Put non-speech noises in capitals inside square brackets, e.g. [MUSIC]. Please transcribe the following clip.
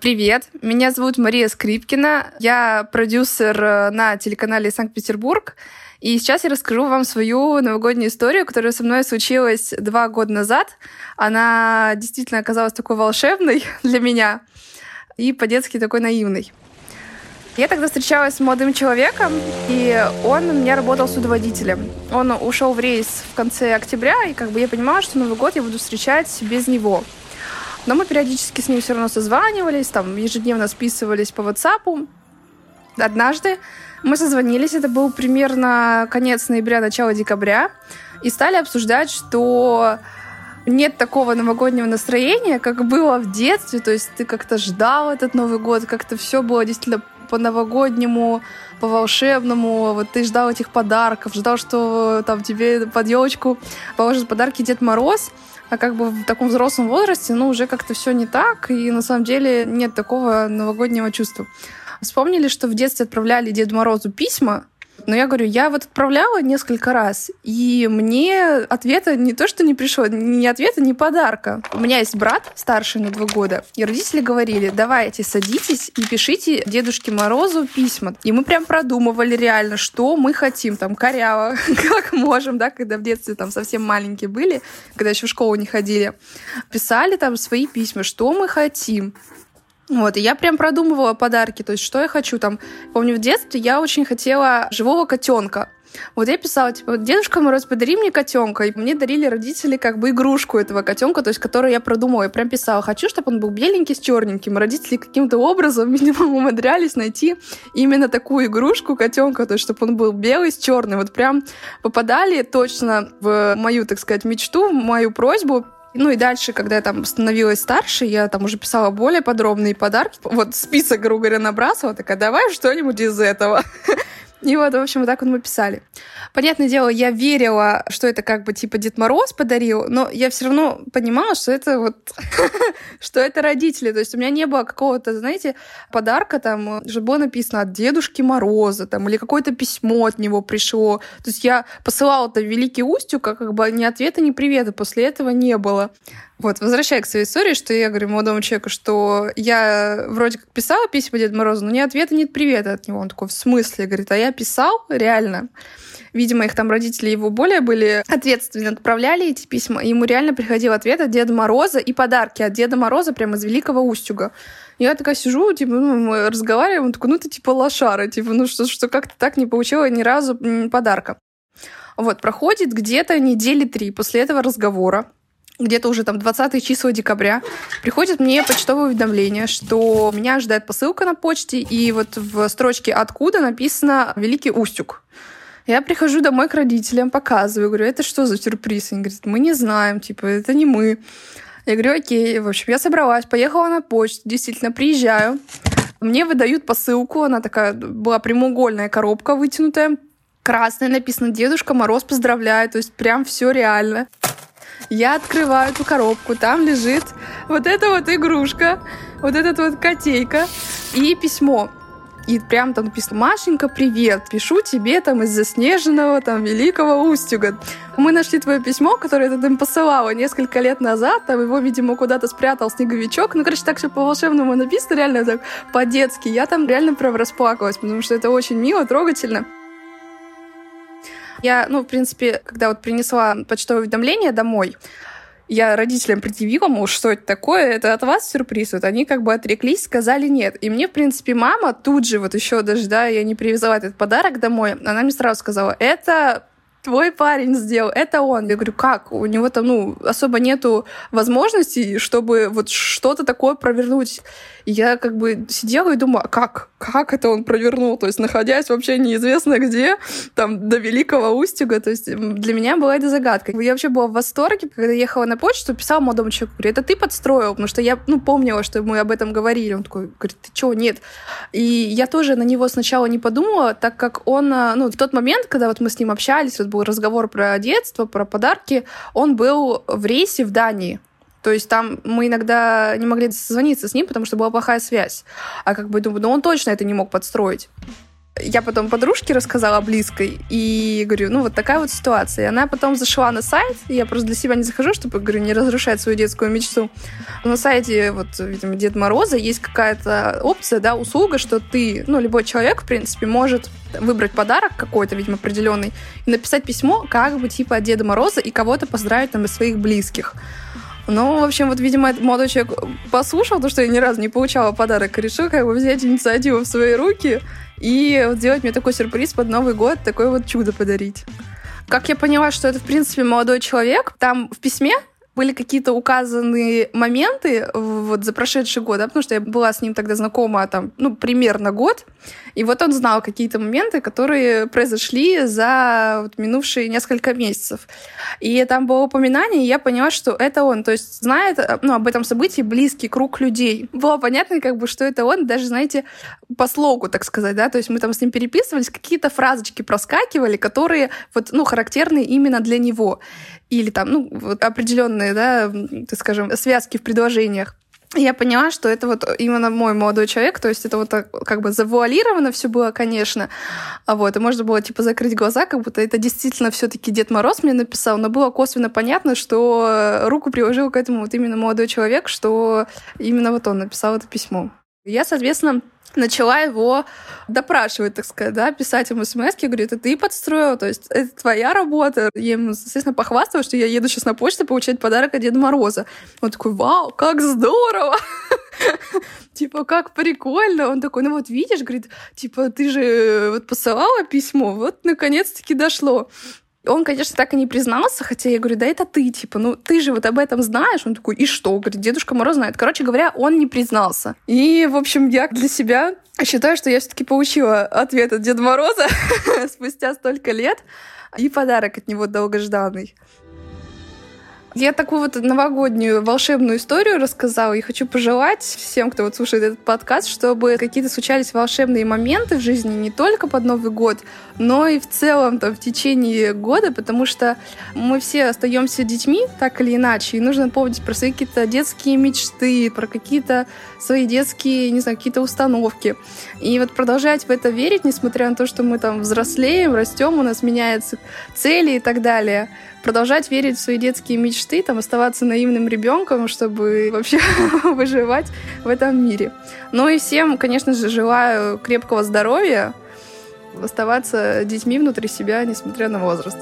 Привет, меня зовут Мария Скрипкина, я продюсер э, на телеканале Санкт-Петербург, и сейчас я расскажу вам свою новогоднюю историю, которая со мной случилась два года назад. Она действительно оказалась такой волшебной [LAUGHS] для меня и по-детски такой наивной. Я тогда встречалась с молодым человеком, и он у меня работал судоводителем. Он ушел в рейс в конце октября, и как бы я понимала, что Новый год я буду встречать без него. Но мы периодически с ним все равно созванивались, там ежедневно списывались по WhatsApp. Однажды мы созвонились, это был примерно конец ноября, начало декабря, и стали обсуждать, что нет такого новогоднего настроения, как было в детстве, то есть ты как-то ждал этот Новый год, как-то все было действительно по-новогоднему, по-волшебному. Вот ты ждал этих подарков, ждал, что там тебе под елочку положит подарки Дед Мороз. А как бы в таком взрослом возрасте, ну, уже как-то все не так, и на самом деле нет такого новогоднего чувства. Вспомнили, что в детстве отправляли Деду Морозу письма, но я говорю, я вот отправляла несколько раз, и мне ответа не то, что не пришло, ни ответа, ни подарка. У меня есть брат старший на два года, и родители говорили, давайте садитесь и пишите Дедушке Морозу письма. И мы прям продумывали реально, что мы хотим, там, коряво, [LAUGHS] как можем, да, когда в детстве там совсем маленькие были, когда еще в школу не ходили. Писали там свои письма, что мы хотим. Вот, и я прям продумывала подарки, то есть что я хочу там. Помню, в детстве я очень хотела живого котенка. Вот я писала, типа, Дедушка Мороз, подари мне котенка. И мне дарили родители как бы игрушку этого котенка, то есть которую я продумала. Я прям писала, хочу, чтобы он был беленький с черненьким. Родители каким-то образом, [LAUGHS] видимо, умудрялись найти именно такую игрушку котенка, то есть чтобы он был белый с черным. Вот прям попадали точно в мою, так сказать, мечту, в мою просьбу ну и дальше, когда я там становилась старше, я там уже писала более подробные подарки. Вот список, грубо говоря, набрасывала, такая, давай что-нибудь из этого. И вот, в общем, вот так вот мы писали. Понятное дело, я верила, что это как бы типа Дед Мороз подарил, но я все равно понимала, что это вот, [LAUGHS] что это родители. То есть у меня не было какого-то, знаете, подарка там, чтобы было написано от Дедушки Мороза, там, или какое-то письмо от него пришло. То есть я посылала это Великий Устюг, как бы ни ответа, ни привета после этого не было. Вот, возвращаясь к своей истории, что я говорю молодому человеку, что я вроде как писала письма Деду Морозу, но ни ответа, ни привета от него. Он такой, в смысле? Говорит, а я писал? Реально. Видимо, их там родители его более были ответственно отправляли эти письма. Ему реально приходил ответ от Деда Мороза и подарки от Деда Мороза прямо из Великого Устюга. Я такая сижу, типа, ну, мы разговариваем, он такой, ну ты типа лошара, типа, ну что, что как-то так не получила ни разу подарка. Вот, проходит где-то недели три после этого разговора где-то уже там 20 числа декабря, приходит мне почтовое уведомление, что меня ждает посылка на почте, и вот в строчке «Откуда» написано «Великий Устюг». Я прихожу домой к родителям, показываю, говорю, это что за сюрприз? Они говорят, мы не знаем, типа, это не мы. Я говорю, окей, в общем, я собралась, поехала на почту, действительно, приезжаю, мне выдают посылку, она такая была прямоугольная коробка вытянутая, красная, написано «Дедушка Мороз поздравляет», то есть прям все реально. Я открываю эту коробку, там лежит вот эта вот игрушка, вот этот вот котейка и письмо. И прям там написано «Машенька, привет! Пишу тебе там из заснеженного там великого Устюга. Мы нашли твое письмо, которое ты там посылала несколько лет назад. Там его, видимо, куда-то спрятал снеговичок. Ну, короче, так все по-волшебному написано, реально так по-детски. Я там реально прям расплакалась, потому что это очень мило, трогательно. Я, ну, в принципе, когда вот принесла почтовое уведомление домой, я родителям предъявила, мол, что это такое, это от вас сюрприз. Вот они как бы отреклись, сказали нет. И мне, в принципе, мама тут же, вот еще даже, да, я не привезла этот подарок домой, она мне сразу сказала, это твой парень сделал, это он. Я говорю, как? У него там, ну, особо нету возможностей, чтобы вот что-то такое провернуть. И я как бы сидела и думала, как? Как это он провернул? То есть, находясь вообще неизвестно где, там, до Великого Устюга. То есть, для меня была это загадка. Я вообще была в восторге, когда ехала на почту, писала молодому человеку, говорю, это ты подстроил? Потому что я, ну, помнила, что мы об этом говорили. Он такой, говорит, ты чего? Нет. И я тоже на него сначала не подумала, так как он, а, ну, в тот момент, когда вот мы с ним общались, вот был разговор про детство, про подарки, он был в рейсе в Дании. То есть там мы иногда не могли созвониться с ним, потому что была плохая связь. А как бы думаю, ну он точно это не мог подстроить. Я потом подружке рассказала близкой и говорю, ну вот такая вот ситуация. И она потом зашла на сайт, я просто для себя не захожу, чтобы, говорю, не разрушать свою детскую мечту. На сайте, вот, видимо, Дед Мороза есть какая-то опция, да, услуга, что ты, ну, любой человек, в принципе, может выбрать подарок какой-то, видимо, определенный, и написать письмо как бы типа от Деда Мороза и кого-то поздравить там из своих близких. Ну, в общем, вот, видимо, этот молодой человек послушал то, что я ни разу не получала подарок, и решил как бы взять инициативу в свои руки и вот сделать мне такой сюрприз под Новый год, такое вот чудо подарить. Как я поняла, что это, в принципе, молодой человек, там в письме были какие-то указаны моменты вот за прошедший год, да, потому что я была с ним тогда знакома там, ну, примерно год, и вот он знал какие-то моменты, которые произошли за вот минувшие несколько месяцев. И там было упоминание, и я поняла, что это он, то есть знает ну, об этом событии близкий круг людей. Было понятно, как бы, что это он, даже, знаете, по слогу, так сказать, да, то есть мы там с ним переписывались, какие-то фразочки проскакивали, которые вот, ну, характерны именно для него или там, ну, вот определенные, да, так скажем, связки в предложениях. Я поняла, что это вот именно мой молодой человек, то есть это вот так, как бы завуалировано все было, конечно, а вот, и можно было типа закрыть глаза, как будто это действительно все-таки Дед Мороз мне написал, но было косвенно понятно, что руку приложил к этому вот именно молодой человек, что именно вот он написал это письмо. Я, соответственно, начала его допрашивать, так сказать, да, писать ему смс говорю, это ты подстроил, то есть это твоя работа. Я ему, естественно, похвастала, что я еду сейчас на почту получать подарок от Деда Мороза. Он такой, вау, как здорово! [LAUGHS] Типа, как прикольно. Он такой, ну вот видишь, говорит, типа, ты же вот посылала письмо, вот наконец-таки дошло. Он, конечно, так и не признался, хотя я говорю, да это ты, типа, ну ты же вот об этом знаешь. Он такой, и что? Говорит, Дедушка Мороз знает. Короче говоря, он не признался. И, в общем, я для себя считаю, что я все-таки получила ответ от Деда Мороза [LAUGHS] спустя столько лет и подарок от него долгожданный. Я такую вот новогоднюю волшебную историю рассказала и хочу пожелать всем, кто вот слушает этот подкаст, чтобы какие-то случались волшебные моменты в жизни не только под Новый год, но и в целом там, в течение года, потому что мы все остаемся детьми, так или иначе, и нужно помнить про свои какие-то детские мечты, про какие-то свои детские, не знаю, какие-то установки. И вот продолжать в это верить, несмотря на то, что мы там взрослеем, растем, у нас меняются цели и так далее — продолжать верить в свои детские мечты, там, оставаться наивным ребенком, чтобы вообще [LAUGHS] выживать в этом мире. Ну и всем, конечно же, желаю крепкого здоровья, оставаться детьми внутри себя, несмотря на возраст.